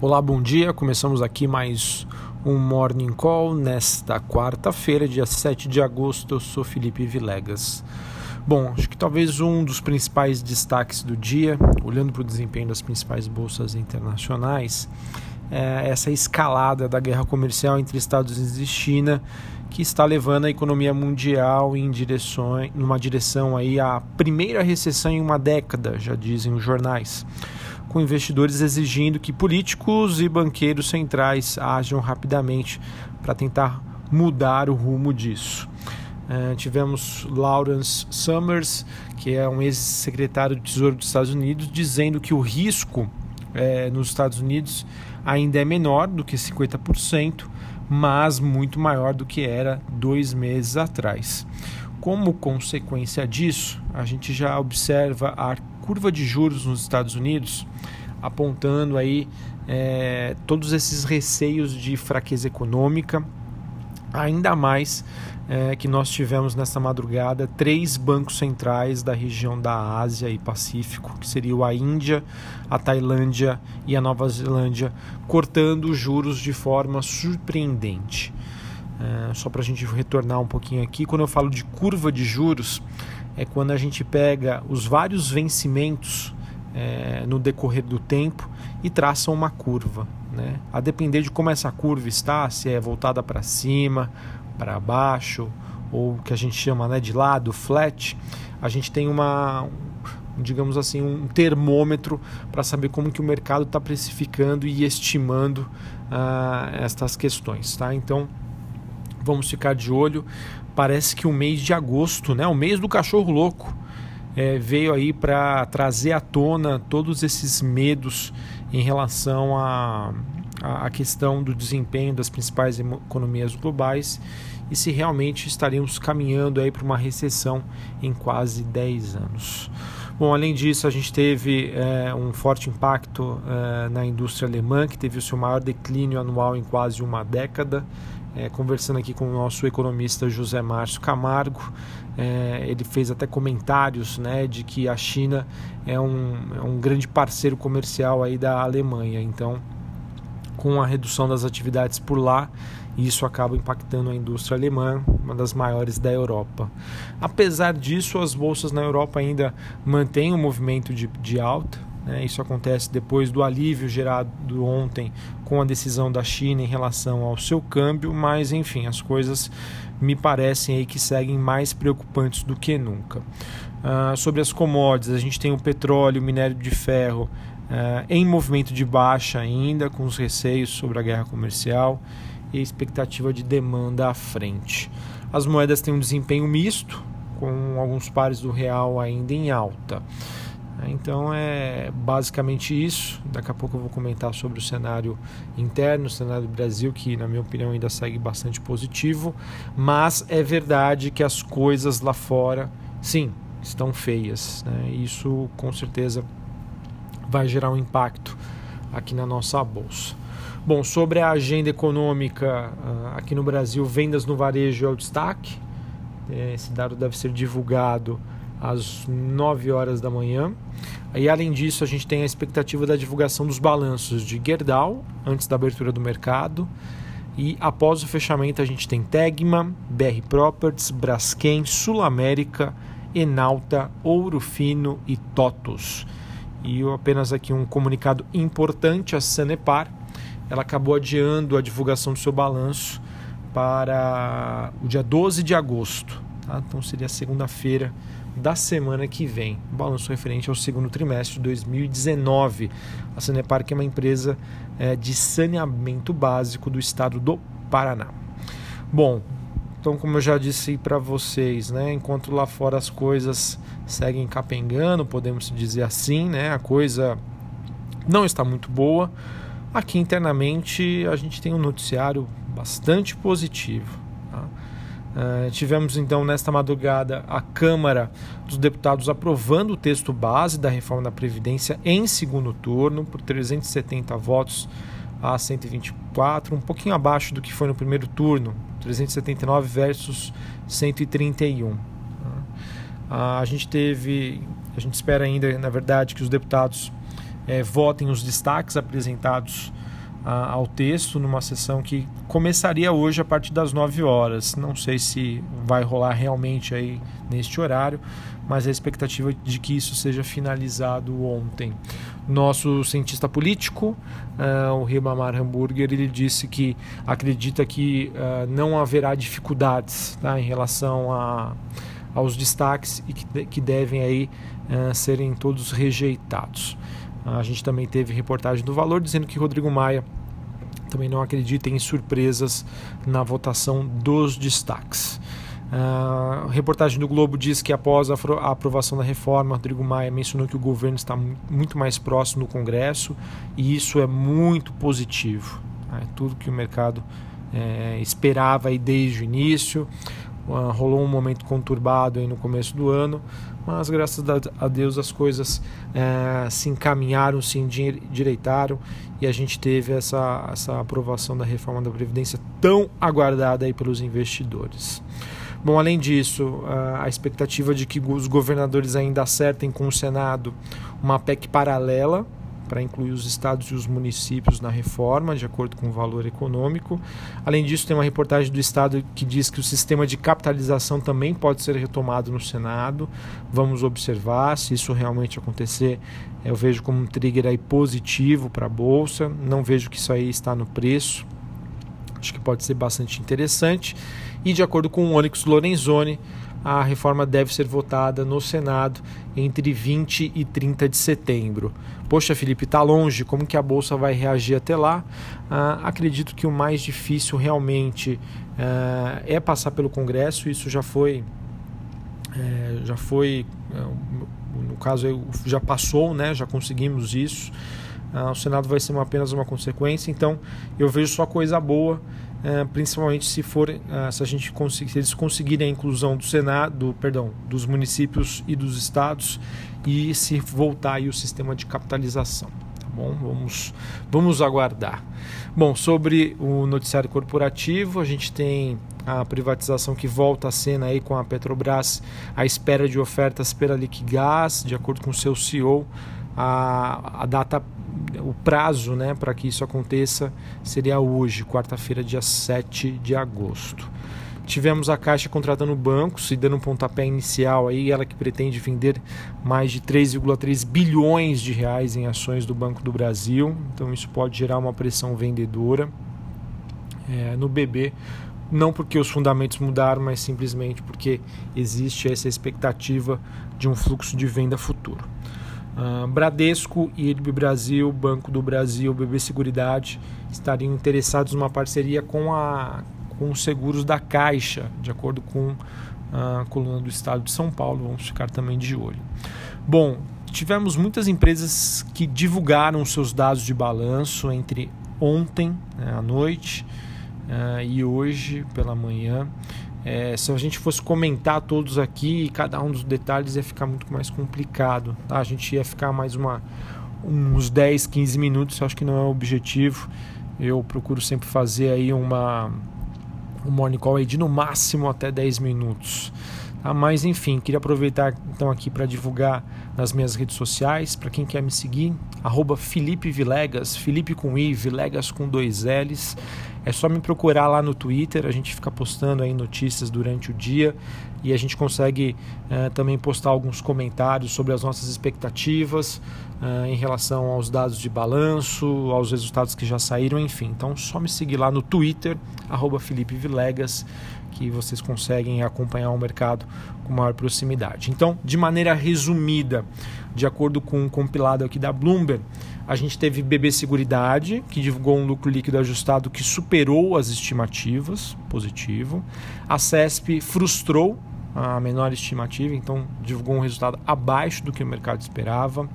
Olá, bom dia. Começamos aqui mais um Morning Call nesta quarta-feira, dia 7 de agosto. Eu sou Felipe Vilegas. Bom, acho que talvez um dos principais destaques do dia, olhando para o desempenho das principais bolsas internacionais, é essa escalada da guerra comercial entre Estados Unidos e China, que está levando a economia mundial em direção, numa direção aí a primeira recessão em uma década, já dizem os jornais com investidores exigindo que políticos e banqueiros centrais ajam rapidamente para tentar mudar o rumo disso. Uh, tivemos Lawrence Summers, que é um ex-secretário do Tesouro dos Estados Unidos, dizendo que o risco eh, nos Estados Unidos ainda é menor do que 50%, mas muito maior do que era dois meses atrás. Como consequência disso, a gente já observa a curva de juros nos Estados Unidos apontando aí é, todos esses receios de fraqueza econômica, ainda mais é, que nós tivemos nessa madrugada três bancos centrais da região da Ásia e Pacífico, que seriam a Índia, a Tailândia e a Nova Zelândia, cortando os juros de forma surpreendente. É, só para a gente retornar um pouquinho aqui, quando eu falo de curva de juros, é quando a gente pega os vários vencimentos é, no decorrer do tempo e traça uma curva. Né? A depender de como essa curva está, se é voltada para cima, para baixo, ou o que a gente chama né, de lado, flat, a gente tem uma, digamos assim, um termômetro para saber como que o mercado está precificando e estimando uh, estas questões. Tá? Então, vamos ficar de olho parece que o mês de agosto, né, o mês do cachorro louco, é, veio aí para trazer à tona todos esses medos em relação à a, a, questão do desempenho das principais economias globais e se realmente estaríamos caminhando aí para uma recessão em quase 10 anos. Bom, além disso, a gente teve é, um forte impacto é, na indústria alemã, que teve o seu maior declínio anual em quase uma década é, conversando aqui com o nosso economista José Márcio Camargo, é, ele fez até comentários né, de que a China é um, é um grande parceiro comercial aí da Alemanha. Então, com a redução das atividades por lá, isso acaba impactando a indústria alemã, uma das maiores da Europa. Apesar disso, as bolsas na Europa ainda mantêm um movimento de, de alta, né? Isso acontece depois do alívio gerado ontem com a decisão da China em relação ao seu câmbio, mas enfim, as coisas me parecem aí que seguem mais preocupantes do que nunca. Uh, sobre as commodities, a gente tem o petróleo, o minério de ferro uh, em movimento de baixa ainda, com os receios sobre a guerra comercial e a expectativa de demanda à frente. As moedas têm um desempenho misto, com alguns pares do real ainda em alta. Né? Então é basicamente isso. Daqui a pouco eu vou comentar sobre o cenário interno, o cenário do Brasil, que na minha opinião ainda segue bastante positivo. Mas é verdade que as coisas lá fora, sim, estão feias. Né? Isso com certeza vai gerar um impacto aqui na nossa bolsa. Bom, sobre a agenda econômica ah, aqui no Brasil, vendas no varejo é o destaque. Esse dado deve ser divulgado às 9 horas da manhã. E além disso, a gente tem a expectativa da divulgação dos balanços de Gerdau antes da abertura do mercado. E após o fechamento, a gente tem Tegma, BR Properties, Braskem, Sul América, Enalta, Ouro Fino e TOTUS. E apenas aqui um comunicado importante: a Sanepar ela acabou adiando a divulgação do seu balanço para o dia 12 de agosto. Tá? Então seria segunda-feira da semana que vem. balanço referente ao segundo trimestre de 2019. A Sanepar que é uma empresa é, de saneamento básico do estado do Paraná. Bom, então como eu já disse para vocês, né, enquanto lá fora as coisas seguem capengando, podemos dizer assim, né, a coisa não está muito boa. Aqui internamente a gente tem um noticiário bastante positivo. Uh, tivemos então nesta madrugada a Câmara dos Deputados aprovando o texto base da reforma da Previdência em segundo turno por 370 votos a 124, um pouquinho abaixo do que foi no primeiro turno, 379 versus 131. Uh, a gente teve, a gente espera ainda, na verdade, que os deputados eh, votem os destaques apresentados ao texto numa sessão que começaria hoje a partir das 9 horas. Não sei se vai rolar realmente aí neste horário, mas a expectativa de que isso seja finalizado ontem. Nosso cientista político, uh, o Ribamar Hamburger, ele disse que acredita que uh, não haverá dificuldades tá, em relação a, aos destaques e que, que devem aí uh, serem todos rejeitados. A gente também teve reportagem do Valor dizendo que Rodrigo Maia também não acredita em surpresas na votação dos destaques. Uh, a reportagem do Globo diz que após a, aprovação da reforma, Rodrigo Maia mencionou que o governo está muito mais próximo do Congresso e isso é muito positivo. É tudo que o mercado é, esperava aí desde o início. Uh, rolou um momento conturbado aí no começo do ano, mas graças a Deus as coisas é, se encaminharam, se endireitaram e a gente teve essa, essa aprovação da reforma da Previdência tão aguardada aí pelos investidores. Bom, além disso, a expectativa de que os governadores ainda acertem com o Senado uma PEC paralela para incluir os estados e os municípios na reforma, de acordo com o valor econômico. Além disso, tem uma reportagem do Estado que diz que o sistema de capitalização também pode ser retomado no Senado. Vamos observar se isso realmente acontecer. Eu vejo como um trigger aí positivo para a Bolsa. Não vejo que isso aí está no preço. Acho que pode ser bastante interessante. E de acordo com o Onyx Lorenzoni, a reforma deve ser votada no Senado entre 20 e 30 de setembro. Poxa, Felipe, está longe, como que a Bolsa vai reagir até lá? Ah, acredito que o mais difícil realmente ah, é passar pelo Congresso, isso já foi. É, já foi. É, no caso, já passou, né? já conseguimos isso. Ah, o Senado vai ser uma, apenas uma consequência, então eu vejo só coisa boa principalmente se for é, se a gente conseguir, se eles conseguirem a inclusão do Senado, do, perdão, dos municípios e dos estados e se voltar aí o sistema de capitalização. Tá bom? Vamos, vamos aguardar. Bom, sobre o noticiário corporativo, a gente tem a privatização que volta à cena aí com a Petrobras à espera de ofertas pela Liquigás, de acordo com o seu CEO, a, a data o prazo né, para que isso aconteça seria hoje, quarta-feira, dia 7 de agosto. Tivemos a Caixa contratando bancos e dando um pontapé inicial aí, ela que pretende vender mais de 3,3 bilhões de reais em ações do Banco do Brasil. Então isso pode gerar uma pressão vendedora é, no BB, não porque os fundamentos mudaram, mas simplesmente porque existe essa expectativa de um fluxo de venda futuro. Uh, Bradesco, IRB Brasil, Banco do Brasil, BB Seguridade estariam interessados numa parceria com, a, com os seguros da Caixa, de acordo com a coluna do Estado de São Paulo. Vamos ficar também de olho. Bom, tivemos muitas empresas que divulgaram seus dados de balanço entre ontem né, à noite uh, e hoje pela manhã. É, se a gente fosse comentar todos aqui, cada um dos detalhes ia ficar muito mais complicado. Tá? A gente ia ficar mais uma, uns 10, 15 minutos, acho que não é o objetivo. Eu procuro sempre fazer aí uma um morning call aí de no máximo até 10 minutos. Tá? Mas enfim, queria aproveitar então aqui para divulgar nas minhas redes sociais, para quem quer me seguir, arroba Felipe Vilegas, Felipe com I, Vilegas com dois L's. É só me procurar lá no Twitter, a gente fica postando aí notícias durante o dia e a gente consegue uh, também postar alguns comentários sobre as nossas expectativas uh, em relação aos dados de balanço, aos resultados que já saíram, enfim. Então só me seguir lá no Twitter, arroba Felipe Vilegas, que vocês conseguem acompanhar o mercado com maior proximidade. Então, de maneira resumida, de acordo com um compilado aqui da Bloomberg, a gente teve BB Seguridade, que divulgou um lucro líquido ajustado que superou as estimativas, positivo. A CESP frustrou a menor estimativa, então divulgou um resultado abaixo do que o mercado esperava.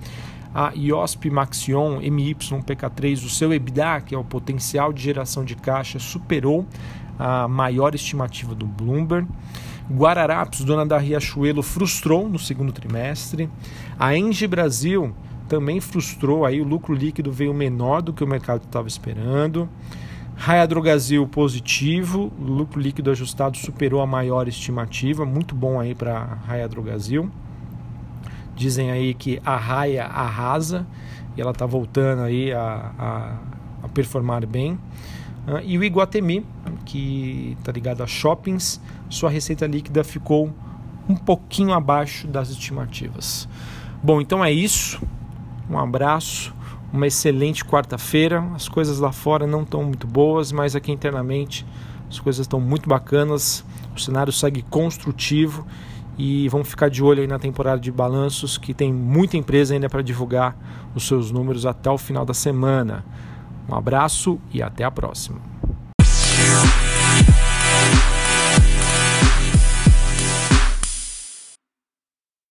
A IOSP Maxion MYPK3, o seu EBITDA, que é o potencial de geração de caixa, superou a maior estimativa do Bloomberg. Guararapes, dona da Riachuelo, frustrou no segundo trimestre. A Engie Brasil também frustrou, aí o lucro líquido veio menor do que o mercado estava esperando. Raia Drogasil positivo, lucro líquido ajustado superou a maior estimativa, muito bom aí para Raia Drogasil. Dizem aí que a Raia arrasa e ela está voltando aí a, a, a performar bem. Uh, e o Iguatemi, que está ligado a shoppings, sua receita líquida ficou um pouquinho abaixo das estimativas. Bom, então é isso. Um abraço, uma excelente quarta-feira. As coisas lá fora não estão muito boas, mas aqui internamente as coisas estão muito bacanas. O cenário segue construtivo e vamos ficar de olho aí na temporada de balanços, que tem muita empresa ainda para divulgar os seus números até o final da semana. Um abraço e até a próxima.